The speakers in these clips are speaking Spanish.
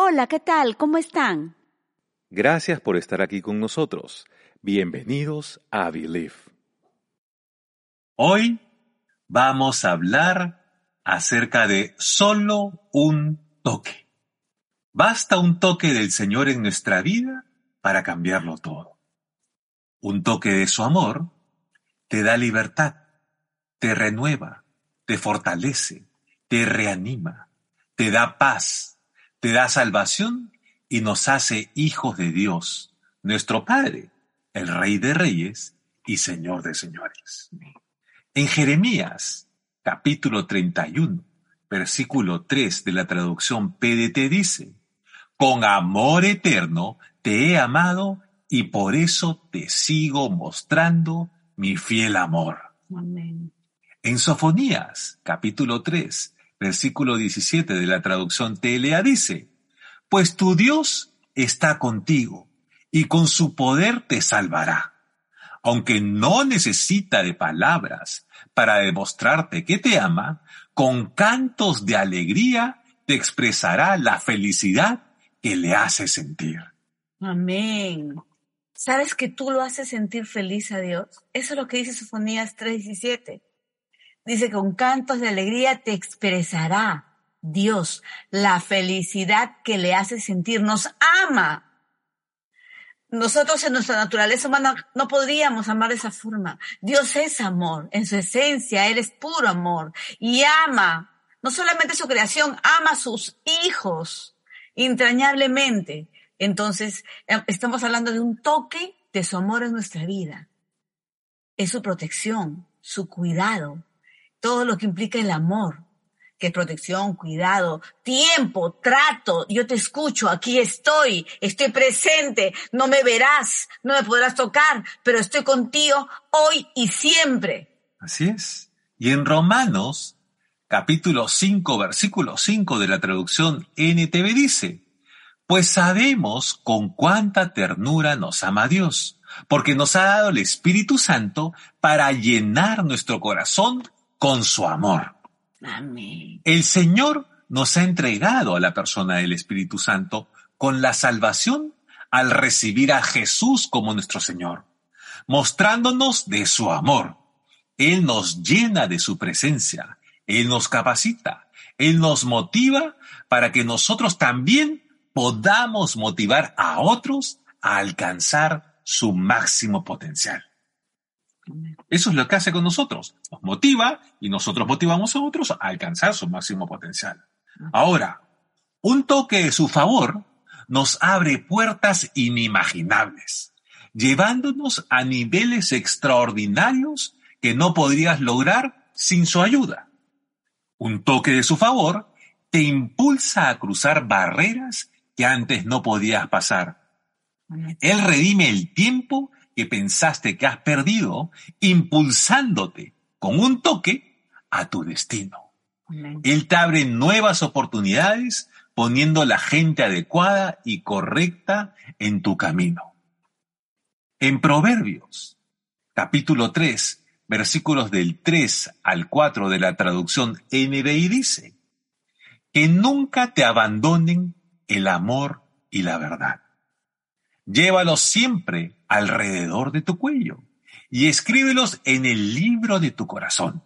Hola, ¿qué tal? ¿Cómo están? Gracias por estar aquí con nosotros. Bienvenidos a Believe. Hoy vamos a hablar acerca de solo un toque. Basta un toque del Señor en nuestra vida para cambiarlo todo. Un toque de su amor te da libertad, te renueva, te fortalece, te reanima, te da paz, te da salvación y nos hace hijos de Dios, nuestro Padre, el Rey de Reyes y Señor de Señores. En Jeremías, capítulo 31, versículo 3 de la traducción PDT dice, Con amor eterno te he amado y por eso te sigo mostrando mi fiel amor. Amén. En Sofonías, capítulo 3, versículo 17 de la traducción TLA dice, Pues tu Dios está contigo y con su poder te salvará. Aunque no necesita de palabras para demostrarte que te ama, con cantos de alegría te expresará la felicidad que le hace sentir. Amén. ¿Sabes que tú lo haces sentir feliz a Dios? Eso es lo que dice Sofonías 3:17. Dice, con cantos de alegría te expresará Dios la felicidad que le hace sentir. Nos ama. Nosotros en nuestra naturaleza humana no podríamos amar de esa forma. Dios es amor. En su esencia, Él es puro amor. Y ama, no solamente su creación, ama a sus hijos entrañablemente. Entonces, eh, estamos hablando de un toque de su amor en nuestra vida. Es su protección, su cuidado, todo lo que implica el amor, que es protección, cuidado, tiempo, trato, yo te escucho, aquí estoy, estoy presente, no me verás, no me podrás tocar, pero estoy contigo hoy y siempre. Así es. Y en Romanos, capítulo 5, versículo 5 de la traducción NTV dice, pues sabemos con cuánta ternura nos ama Dios, porque nos ha dado el Espíritu Santo para llenar nuestro corazón con su amor. Amén. El Señor nos ha entregado a la persona del Espíritu Santo con la salvación al recibir a Jesús como nuestro Señor, mostrándonos de su amor. Él nos llena de su presencia, Él nos capacita, Él nos motiva para que nosotros también podamos motivar a otros a alcanzar su máximo potencial. Eso es lo que hace con nosotros. Nos motiva y nosotros motivamos a otros a alcanzar su máximo potencial. Ahora, un toque de su favor nos abre puertas inimaginables, llevándonos a niveles extraordinarios que no podrías lograr sin su ayuda. Un toque de su favor te impulsa a cruzar barreras que antes no podías pasar. Él redime el tiempo que pensaste que has perdido, impulsándote con un toque a tu destino. Él te abre nuevas oportunidades poniendo la gente adecuada y correcta en tu camino. En Proverbios, capítulo 3, versículos del 3 al 4 de la traducción NBI dice, que nunca te abandonen el amor y la verdad. Llévalos siempre alrededor de tu cuello y escríbelos en el libro de tu corazón.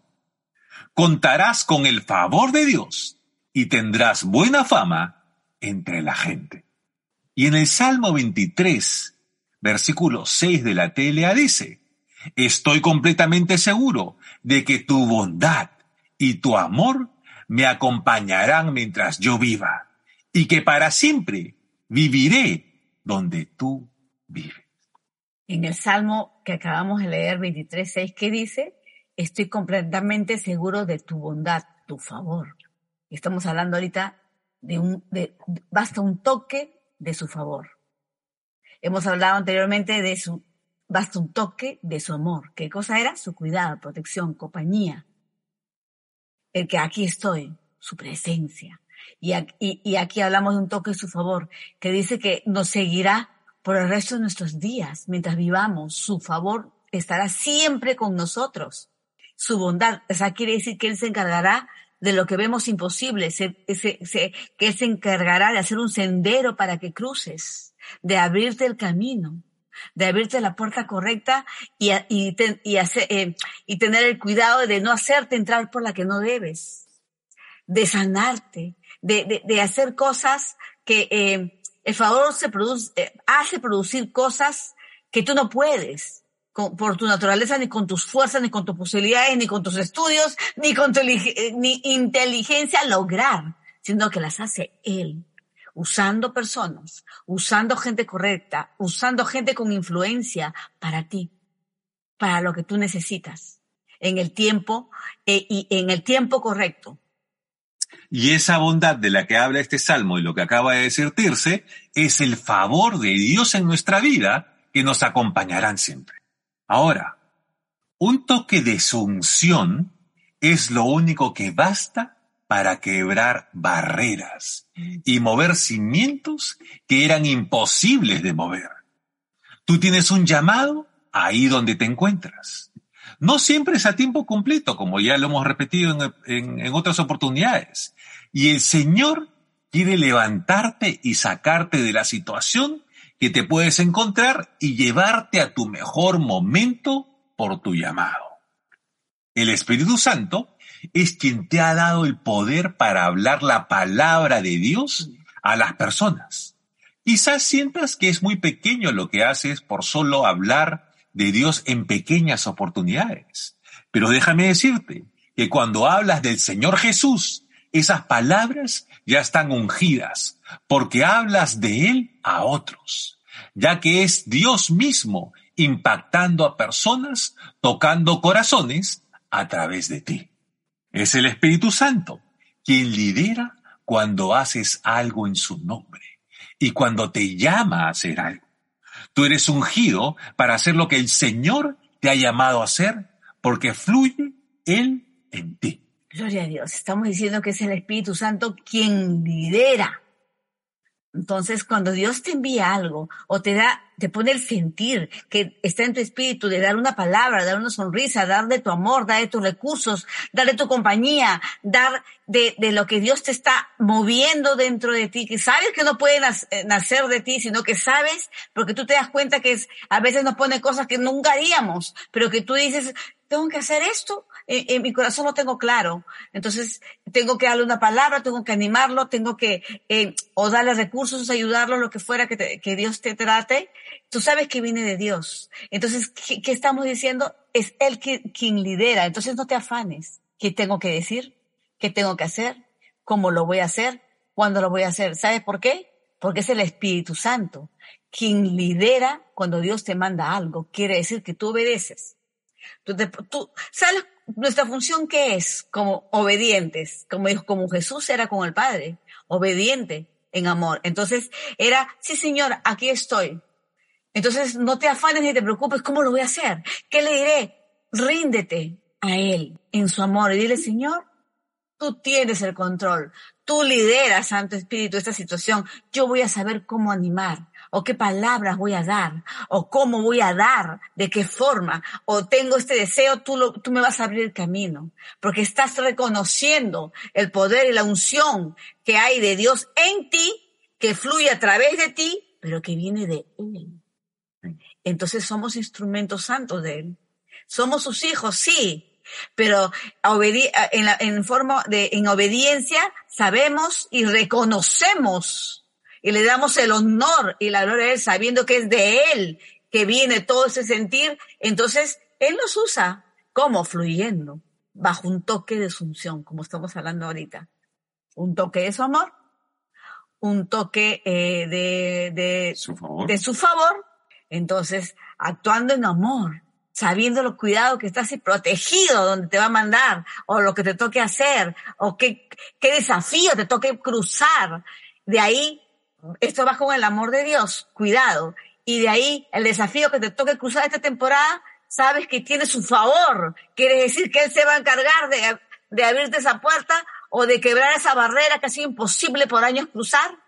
Contarás con el favor de Dios y tendrás buena fama entre la gente. Y en el Salmo 23, versículo 6 de la TLA dice, Estoy completamente seguro de que tu bondad y tu amor me acompañarán mientras yo viva y que para siempre viviré donde tú vives. En el Salmo que acabamos de leer, 23.6, ¿qué dice? Estoy completamente seguro de tu bondad, tu favor. Estamos hablando ahorita de un, de, basta un toque de su favor. Hemos hablado anteriormente de su, basta un toque de su amor. ¿Qué cosa era? Su cuidado, protección, compañía. El que aquí estoy, su presencia. Y aquí, y aquí hablamos de un toque de su favor, que dice que nos seguirá por el resto de nuestros días, mientras vivamos. Su favor estará siempre con nosotros. Su bondad, o sea, quiere decir que Él se encargará de lo que vemos imposible, que Él se encargará de hacer un sendero para que cruces, de abrirte el camino, de abrirte la puerta correcta y, y, eh, y tener el cuidado de no hacerte entrar por la que no debes, de sanarte, de, de, hacer cosas que eh, el favor se produce, eh, hace producir cosas que tú no puedes por tu naturaleza, ni con tus fuerzas, ni con tus posibilidades, ni con tus estudios, ni con tu ni inteligencia lograr, sino que las hace Él, usando personas, usando gente correcta, usando gente con influencia para ti, para lo que tú necesitas, en el tiempo eh, y en el tiempo correcto. Y esa bondad de la que habla este salmo y lo que acaba de decir Tirce es el favor de Dios en nuestra vida que nos acompañarán siempre. Ahora, un toque de su unción es lo único que basta para quebrar barreras y mover cimientos que eran imposibles de mover. Tú tienes un llamado ahí donde te encuentras. No siempre es a tiempo completo, como ya lo hemos repetido en, en otras oportunidades. Y el Señor quiere levantarte y sacarte de la situación que te puedes encontrar y llevarte a tu mejor momento por tu llamado. El Espíritu Santo es quien te ha dado el poder para hablar la palabra de Dios a las personas. Quizás sientas que es muy pequeño lo que haces por solo hablar de Dios en pequeñas oportunidades. Pero déjame decirte que cuando hablas del Señor Jesús, esas palabras ya están ungidas, porque hablas de Él a otros, ya que es Dios mismo impactando a personas, tocando corazones a través de ti. Es el Espíritu Santo quien lidera cuando haces algo en su nombre y cuando te llama a hacer algo. Tú eres ungido para hacer lo que el Señor te ha llamado a hacer porque fluye Él en ti. Gloria a Dios. Estamos diciendo que es el Espíritu Santo quien lidera. Entonces, cuando Dios te envía algo o te da, te pone el sentir que está en tu espíritu de dar una palabra, dar una sonrisa, dar de tu amor, dar de tus recursos, dar de tu compañía, dar de, de lo que Dios te está moviendo dentro de ti, que sabes que no puede eh, nacer de ti, sino que sabes, porque tú te das cuenta que a veces nos pone cosas que nunca haríamos, pero que tú dices, tengo que hacer esto, en, mi corazón lo tengo claro. Entonces, tengo que darle una palabra, tengo que animarlo, tengo que, eh, o darle recursos, ayudarlo, lo que fuera que, Dios te trate. Tú sabes que viene de Dios. Entonces, ¿qué, qué estamos diciendo? Es Él quien lidera. Entonces, no te afanes. ¿Qué tengo que decir? ¿Qué tengo que hacer? ¿Cómo lo voy a hacer? ¿Cuándo lo voy a hacer? ¿Sabes por qué? Porque es el Espíritu Santo quien lidera cuando Dios te manda algo. Quiere decir que tú obedeces. Tú, tú, ¿Sabes nuestra función qué es? Como obedientes, como, como Jesús era con el Padre, obediente en amor. Entonces era, sí Señor, aquí estoy. Entonces no te afanes ni te preocupes, ¿cómo lo voy a hacer? ¿Qué le diré? Ríndete a Él en su amor y dile, Señor, tú tienes el control, tú lideras, Santo Espíritu, esta situación. Yo voy a saber cómo animar o qué palabras voy a dar, o cómo voy a dar, de qué forma, o tengo este deseo, tú, lo, tú me vas a abrir el camino, porque estás reconociendo el poder y la unción que hay de Dios en ti, que fluye a través de ti, pero que viene de Él. Entonces somos instrumentos santos de Él. Somos sus hijos, sí, pero en, en forma de, en obediencia sabemos y reconocemos y le damos el honor y la gloria a Él sabiendo que es de Él que viene todo ese sentir, entonces Él nos usa como fluyendo bajo un toque de asunción, como estamos hablando ahorita. Un toque de su amor, un toque eh, de, de, su favor. de su favor, entonces actuando en amor, sabiendo los cuidados que estás y protegido donde te va a mandar, o lo que te toque hacer, o qué, qué desafío te toque cruzar. De ahí esto va con el amor de Dios, cuidado. Y de ahí el desafío que te toque cruzar esta temporada, sabes que tiene su favor. Quiere decir que Él se va a encargar de, abrirte esa puerta o de quebrar esa barrera que ha sido imposible por años cruzar.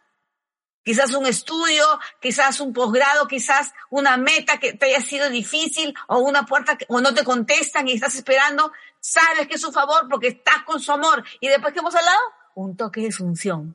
Quizás un estudio, quizás un posgrado, quizás una meta que te haya sido difícil o una puerta que, o no te contestan y estás esperando. Sabes que es su favor porque estás con su amor. Y después que hemos hablado, un toque de función.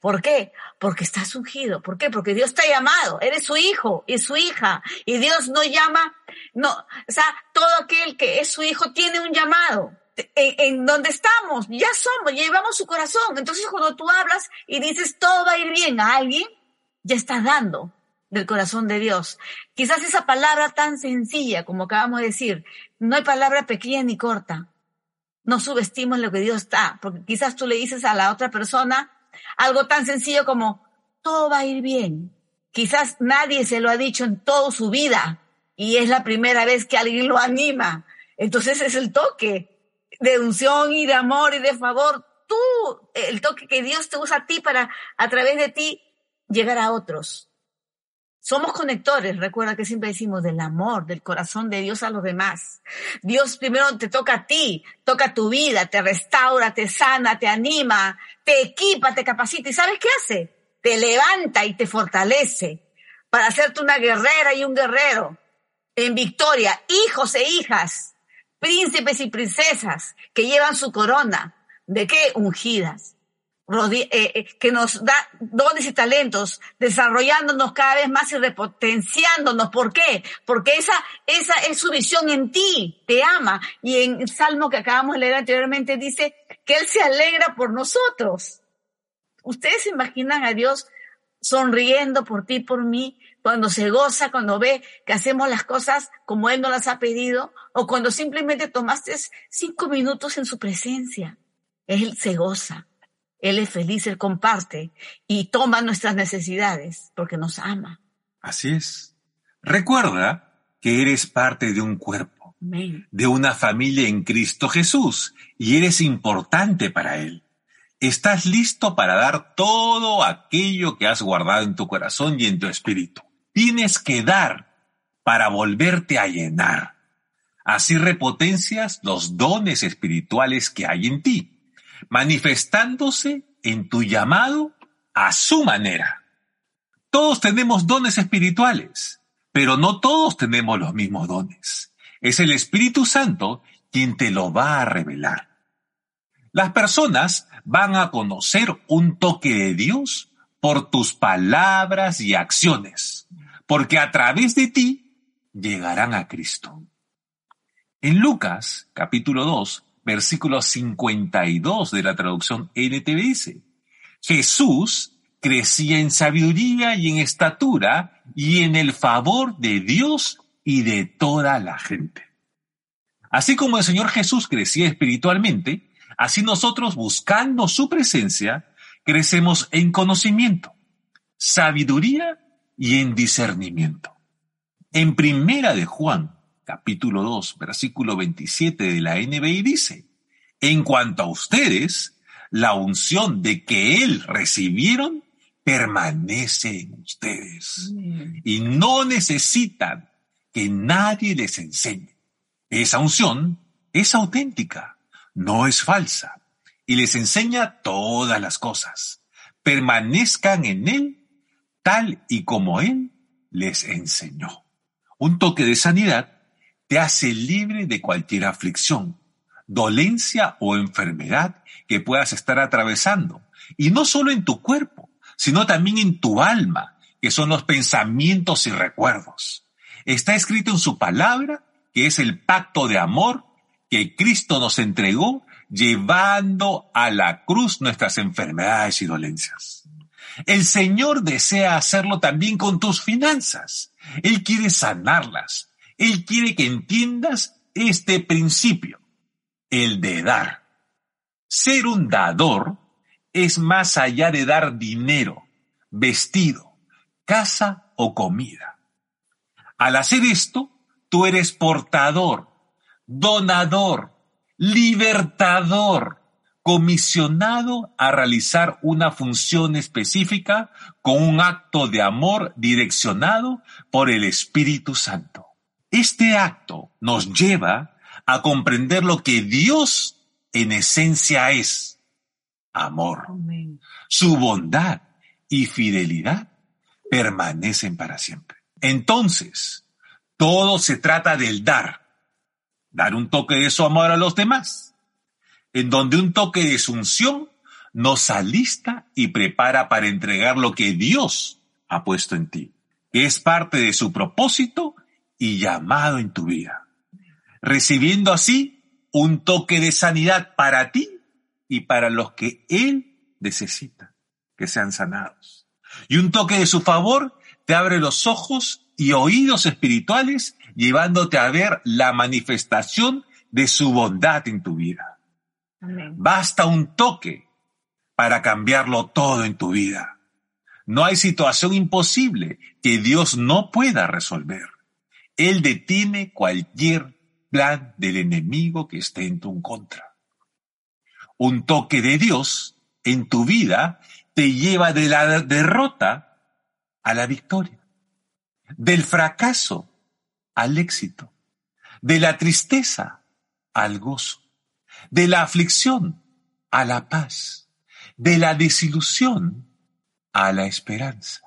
¿Por qué? Porque estás ungido. ¿Por qué? Porque Dios te ha llamado. Eres su hijo y su hija. Y Dios no llama, no, o sea, todo aquel que es su hijo tiene un llamado. En, en, donde estamos, ya somos, llevamos su corazón. Entonces cuando tú hablas y dices todo va a ir bien a alguien, ya estás dando del corazón de Dios. Quizás esa palabra tan sencilla como acabamos de decir, no hay palabra pequeña ni corta. No subestimes lo que Dios está, porque quizás tú le dices a la otra persona, algo tan sencillo como, todo va a ir bien. Quizás nadie se lo ha dicho en toda su vida y es la primera vez que alguien lo anima. Entonces es el toque de unción y de amor y de favor. Tú, el toque que Dios te usa a ti para, a través de ti, llegar a otros. Somos conectores, recuerda que siempre decimos del amor, del corazón de Dios a los demás. Dios primero te toca a ti, toca tu vida, te restaura, te sana, te anima, te equipa, te capacita. ¿Y sabes qué hace? Te levanta y te fortalece para hacerte una guerrera y un guerrero en victoria, hijos e hijas, príncipes y princesas que llevan su corona. ¿De qué? Ungidas que nos da dones y talentos, desarrollándonos cada vez más y repotenciándonos. ¿Por qué? Porque esa, esa es su visión en ti, te ama. Y en el Salmo que acabamos de leer anteriormente dice que Él se alegra por nosotros. ¿Ustedes se imaginan a Dios sonriendo por ti, por mí, cuando se goza, cuando ve que hacemos las cosas como Él nos las ha pedido, o cuando simplemente tomaste cinco minutos en su presencia? Él se goza. Él es feliz, Él comparte y toma nuestras necesidades porque nos ama. Así es. Recuerda que eres parte de un cuerpo, de una familia en Cristo Jesús y eres importante para Él. Estás listo para dar todo aquello que has guardado en tu corazón y en tu espíritu. Tienes que dar para volverte a llenar. Así repotencias los dones espirituales que hay en ti manifestándose en tu llamado a su manera. Todos tenemos dones espirituales, pero no todos tenemos los mismos dones. Es el Espíritu Santo quien te lo va a revelar. Las personas van a conocer un toque de Dios por tus palabras y acciones, porque a través de ti llegarán a Cristo. En Lucas capítulo 2, versículo 52 de la traducción NTV dice, Jesús crecía en sabiduría y en estatura y en el favor de Dios y de toda la gente. Así como el Señor Jesús crecía espiritualmente, así nosotros buscando su presencia, crecemos en conocimiento, sabiduría y en discernimiento. En primera de Juan, capítulo 2, versículo 27 de la NBI dice, en cuanto a ustedes, la unción de que Él recibieron permanece en ustedes y no necesitan que nadie les enseñe. Esa unción es auténtica, no es falsa y les enseña todas las cosas. Permanezcan en Él tal y como Él les enseñó. Un toque de sanidad te hace libre de cualquier aflicción, dolencia o enfermedad que puedas estar atravesando. Y no solo en tu cuerpo, sino también en tu alma, que son los pensamientos y recuerdos. Está escrito en su palabra, que es el pacto de amor que Cristo nos entregó, llevando a la cruz nuestras enfermedades y dolencias. El Señor desea hacerlo también con tus finanzas. Él quiere sanarlas, él quiere que entiendas este principio, el de dar. Ser un dador es más allá de dar dinero, vestido, casa o comida. Al hacer esto, tú eres portador, donador, libertador, comisionado a realizar una función específica con un acto de amor direccionado por el Espíritu Santo. Este acto nos lleva a comprender lo que Dios en esencia es. Amor. Su bondad y fidelidad permanecen para siempre. Entonces, todo se trata del dar. Dar un toque de su amor a los demás. En donde un toque de su unción nos alista y prepara para entregar lo que Dios ha puesto en ti, que es parte de su propósito y llamado en tu vida. Recibiendo así un toque de sanidad para ti y para los que Él necesita, que sean sanados. Y un toque de su favor te abre los ojos y oídos espirituales, llevándote a ver la manifestación de su bondad en tu vida. Basta un toque para cambiarlo todo en tu vida. No hay situación imposible que Dios no pueda resolver. Él detiene cualquier plan del enemigo que esté en tu contra. Un toque de Dios en tu vida te lleva de la derrota a la victoria, del fracaso al éxito, de la tristeza al gozo, de la aflicción a la paz, de la desilusión a la esperanza.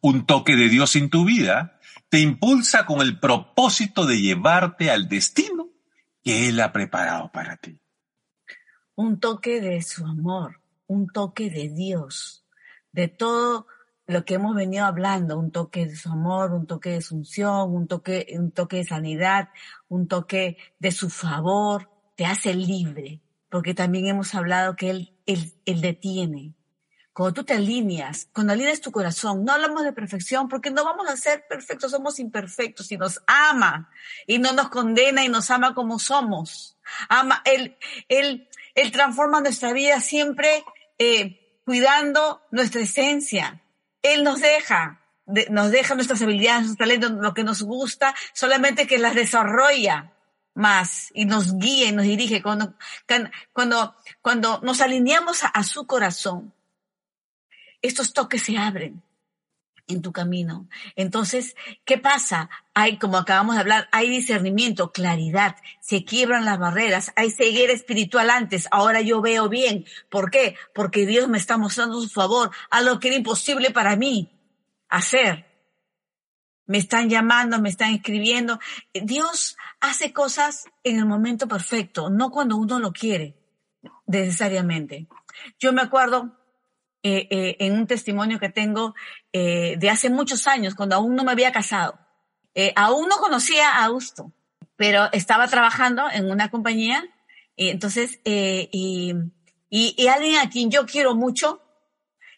Un toque de Dios en tu vida te impulsa con el propósito de llevarte al destino que Él ha preparado para ti. Un toque de su amor, un toque de Dios, de todo lo que hemos venido hablando, un toque de su amor, un toque de su unción, un toque, un toque de sanidad, un toque de su favor, te hace libre, porque también hemos hablado que Él, él, él detiene, cuando tú te alineas, cuando alineas tu corazón, no hablamos de perfección porque no vamos a ser perfectos, somos imperfectos y nos ama y no nos condena y nos ama como somos. Ama, Él, Él, Él transforma nuestra vida siempre eh, cuidando nuestra esencia. Él nos deja, nos deja nuestras habilidades, nuestros talentos, lo que nos gusta, solamente que las desarrolla más y nos guía y nos dirige cuando, cuando, cuando nos alineamos a su corazón estos toques se abren en tu camino. Entonces, ¿qué pasa? Hay, como acabamos de hablar, hay discernimiento, claridad, se quiebran las barreras, hay ceguera espiritual antes, ahora yo veo bien. ¿Por qué? Porque Dios me está mostrando su favor a lo que era imposible para mí hacer. Me están llamando, me están escribiendo. Dios hace cosas en el momento perfecto, no cuando uno lo quiere, necesariamente. Yo me acuerdo, eh, eh, en un testimonio que tengo eh, de hace muchos años, cuando aún no me había casado. aún no conocía a Augusto, pero estaba trabajando en una compañía y entonces, y, y, alguien a quien yo quiero mucho,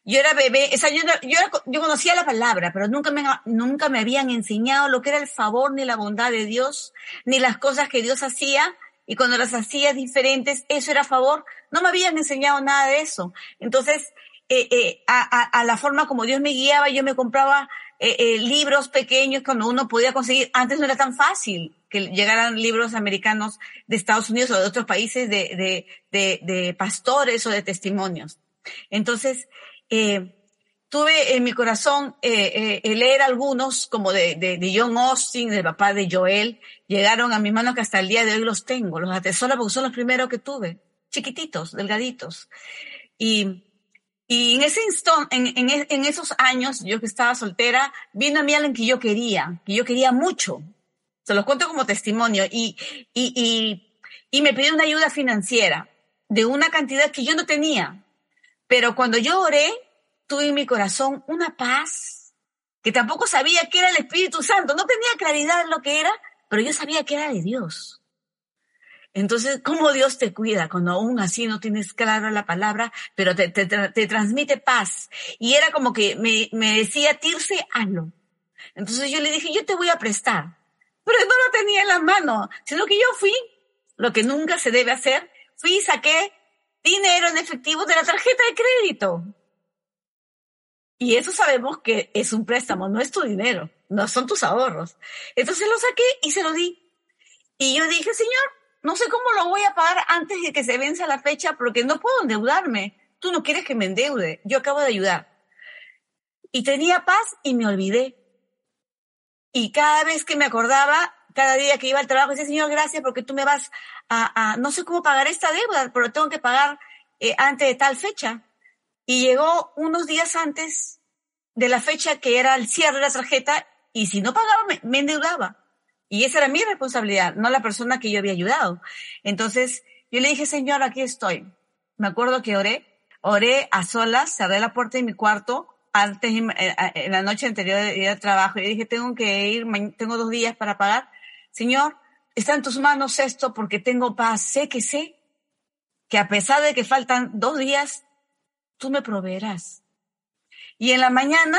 yo era bebé, o sea, yo, yo, yo, conocía la palabra, pero nunca me, nunca me habían enseñado lo que era el favor ni la bondad de Dios, ni las cosas que Dios hacía, y cuando las hacía diferentes, eso era favor. No me habían enseñado nada de eso. Entonces, eh, eh, a, la forma como Dios me guiaba, yo me compraba eh, libros pequeños cuando uno podía conseguir. Antes no era tan fácil que llegaran libros americanos de Estados Unidos o de otros países de, de, pastores o de testimonios. Entonces, tuve en mi corazón leer algunos, como de, de, John Austin, del papá de Joel, llegaron a mi mano que hasta el día de hoy los tengo, los atesoro porque son los primeros que tuve, chiquititos, delgaditos. Y y en ese instante, en, esos años, yo que estaba soltera, vino a mí alguien que yo quería, que yo quería mucho. Se los cuento como testimonio. Y, y, y, y me pidió una ayuda financiera de una cantidad que yo no tenía. Pero cuando yo oré, tuve en mi corazón una paz que tampoco sabía que era el Espíritu Santo. No tenía claridad en lo que era, pero yo sabía que era de Dios. Entonces, ¿cómo Dios te cuida cuando aún así no tienes clara la palabra, pero te, te, te transmite paz? Y era como que me, me decía, Tirse, hazlo. Entonces yo le dije, yo te voy a prestar. Pero no lo tenía en la mano, sino que yo fui, lo que nunca se debe hacer, fui y saqué dinero en efectivo de la tarjeta de crédito. Y eso sabemos que es un préstamo, no es tu dinero, no son tus ahorros. Entonces lo saqué y se lo di. Y yo dije, Señor, no sé cómo lo voy a pagar antes de que se venza la fecha porque no puedo endeudarme. Tú no quieres que me endeude. Yo acabo de ayudar. Y tenía paz y me olvidé. Y cada vez que me acordaba, cada día que iba al trabajo, decía, Señor, gracias porque tú me vas a, no sé cómo pagar esta deuda, pero tengo que pagar eh, antes de tal fecha. y llegó unos días antes de la fecha que era el cierre de la tarjeta y si no pagaba me endeudaba. Y esa era mi responsabilidad, no la persona que yo había ayudado. Entonces yo le dije, Señor, aquí estoy. Me acuerdo que oré, oré a solas, cerré la puerta de mi cuarto antes, eh, en la noche anterior de ir al trabajo y dije, tengo que ir, tengo dos días para pagar. Señor, está en tus manos esto porque tengo paz. Sé que sé que a pesar de que faltan dos días, tú me proveerás. Y en la mañana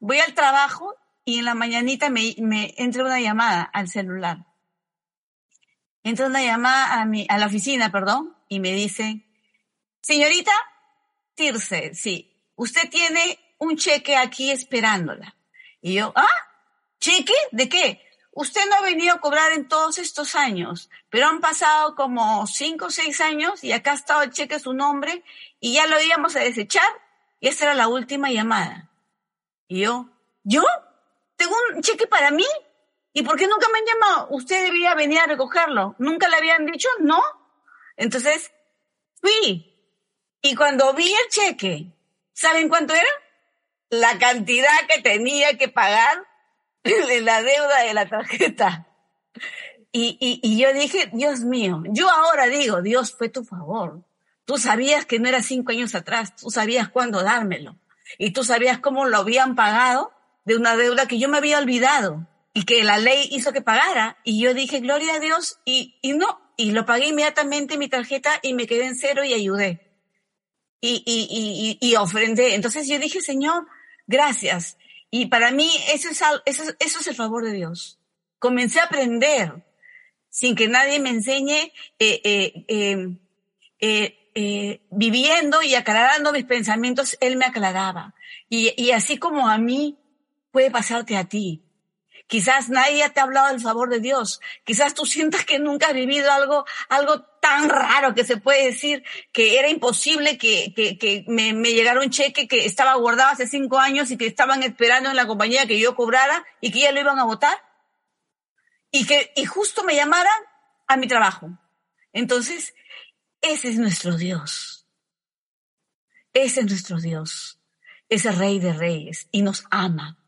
voy al trabajo y en la mañanita me, me entra una llamada al celular. Entra una llamada a, mi, a la oficina, perdón, y me dice, señorita Tirce, sí, usted tiene un cheque aquí esperándola. Y yo, ¿ah? ¿Cheque? ¿De qué? Usted no ha venido a cobrar en todos estos años, pero han pasado como cinco o seis años y acá ha estado el cheque su nombre y ya lo íbamos a desechar y esta era la última llamada. Y yo, ¿yo? ¿Tengo un cheque para mí? ¿Y por qué nunca me han llamado? Usted debería venir a recogerlo. ¿Nunca le habían dicho? No. Entonces, fui. Y cuando vi el cheque, ¿saben cuánto era? La cantidad que tenía que pagar la deuda de la tarjeta. Y, y, y yo dije, Dios mío, yo ahora digo, Dios fue tu favor. Tú sabías que no era cinco años atrás, tú sabías cuándo dármelo. Y tú sabías cómo lo habían pagado de una deuda que yo me había olvidado y que la ley hizo que pagara. Y yo dije, gloria a Dios, y, y no, y lo pagué inmediatamente mi tarjeta y me quedé en cero y ayudé. Y, y, y, y ofrendé. Entonces yo dije, Señor, gracias. Y para mí eso es, eso, eso es el favor de Dios. Comencé a aprender sin que nadie me enseñe, eh, eh, em, eh, eh, viviendo y aclarando mis pensamientos, Él me aclaraba. Y, y así como a mí, puede pasarte a ti. Quizás nadie te ha hablado del favor de Dios. Quizás tú sientas que nunca has vivido algo, algo tan raro que se puede decir que era imposible que, que, que me, llegara un cheque que estaba guardado hace cinco años y que estaban esperando en la compañía que yo cobrara y que ya lo iban a votar. Y que, y justo me llamaran a mi trabajo. Entonces, ese es nuestro Dios. Ese es nuestro Dios. Ese rey de reyes y nos ama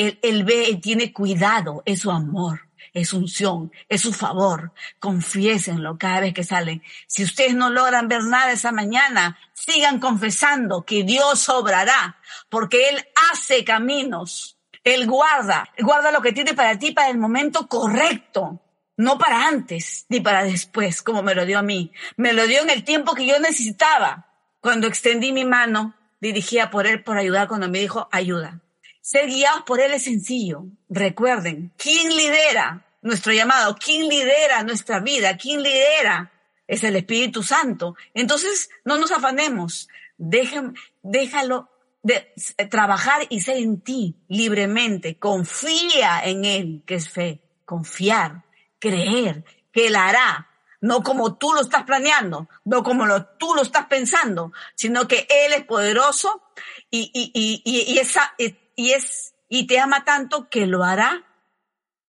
él, él ve, tiene cuidado, es su amor, es unción, es su favor. Confiésenlo cada vez que salen. Si ustedes no logran ver nada esa mañana, sigan confesando que Dios obrará, porque Él hace caminos. Él guarda, guarda lo que tiene para ti para el momento correcto, no para antes ni para después, como me lo dio a mí. Me lo dio en el tiempo que yo necesitaba. Cuando extendí mi mano, dirigía por Él por ayudar cuando me dijo, ayuda. Ser guiados por Él es sencillo. Recuerden, ¿quién lidera nuestro llamado? ¿Quién lidera nuestra vida? ¿Quién lidera? Es el Espíritu Santo. Entonces, no nos afanemos. déjalo de trabajar y ser en ti libremente. Confía en Él, que es fe. Confiar, creer, que Él hará. No como tú lo estás planeando, no como tú lo estás pensando, sino que Él es poderoso y, y, y, y esa, y es y te ama tanto que lo hará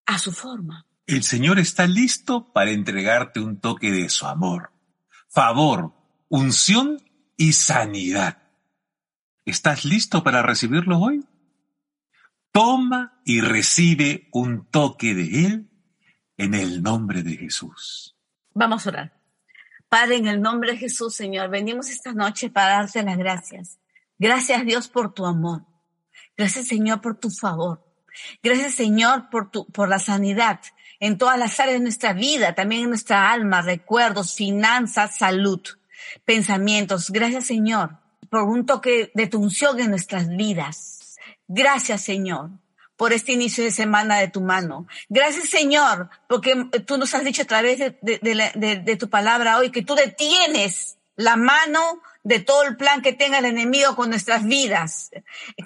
a su forma. El Señor está listo para entregarte un toque de su amor, favor, unción y sanidad. ¿Estás listo para recibirlo hoy? Toma y recibe un toque de Él en el nombre de Jesús. Vamos a orar. Padre, en el nombre de Jesús, Señor, venimos esta noche para darte las gracias. Gracias Dios por tu amor. Gracias Señor por tu favor. Gracias Señor por tu, por la sanidad en todas las áreas de nuestra vida, también en nuestra alma, recuerdos, finanzas, salud, pensamientos. Gracias Señor por un toque de tu unción en nuestras vidas. Gracias Señor por este inicio de semana de tu mano. Gracias Señor porque tú nos has dicho a través de, de, tu palabra hoy que tú detienes la mano de todo el plan que tenga el enemigo con nuestras vidas,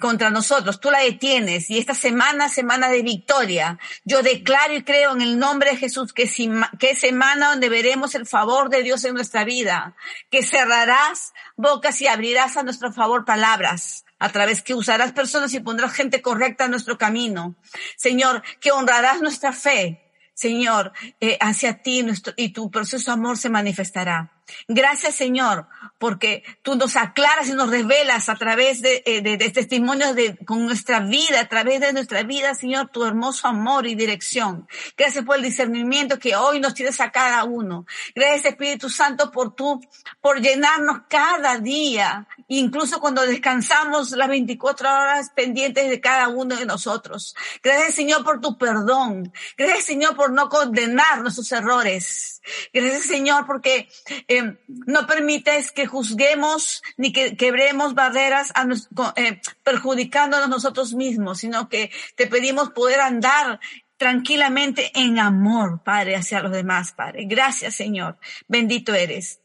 contra nosotros. Tú la detienes y esta semana, semana de victoria, yo declaro y creo en el nombre de Jesús que, que es semana donde veremos el favor de Dios en nuestra vida, que cerrarás bocas y abrirás a nuestro favor palabras a través que usarás personas y pondrás gente correcta en nuestro camino. Señor, que honrarás nuestra fe. Señor, eh, hacia ti nuestro, y tu precioso amor se manifestará. Gracias, Señor, porque tú nos aclaras y nos revelas a través de, eh, testimonios de, con nuestra vida, a través de nuestra vida, Señor, tu hermoso amor y dirección. Gracias por el discernimiento que hoy nos tienes a cada uno. Gracias, Espíritu Santo, por tú, por llenarnos cada día, incluso cuando descansamos las 24 horas pendientes de cada uno de nosotros. Gracias, Señor, por tu perdón. Gracias, Señor, por no condenar nuestros errores. Gracias, Señor, porque eh, no permites que juzguemos ni que quebremos barreras a nos, eh, perjudicándonos nosotros mismos, sino que te pedimos poder andar tranquilamente en amor, Padre, hacia los demás, Padre. Gracias, Señor. Bendito eres.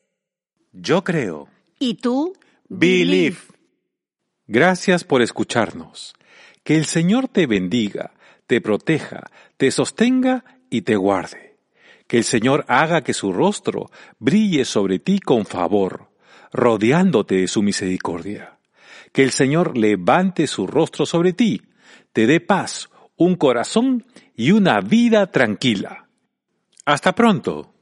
Yo creo. ¿Y tú? Believe. Gracias por escucharnos. Que el Señor te bendiga, te proteja, te sostenga y te guarde. Que el Señor haga que su rostro brille sobre ti con favor, rodeándote de su misericordia. Que el Señor levante su rostro sobre ti, te dé paz, un corazón y una vida tranquila. Hasta pronto.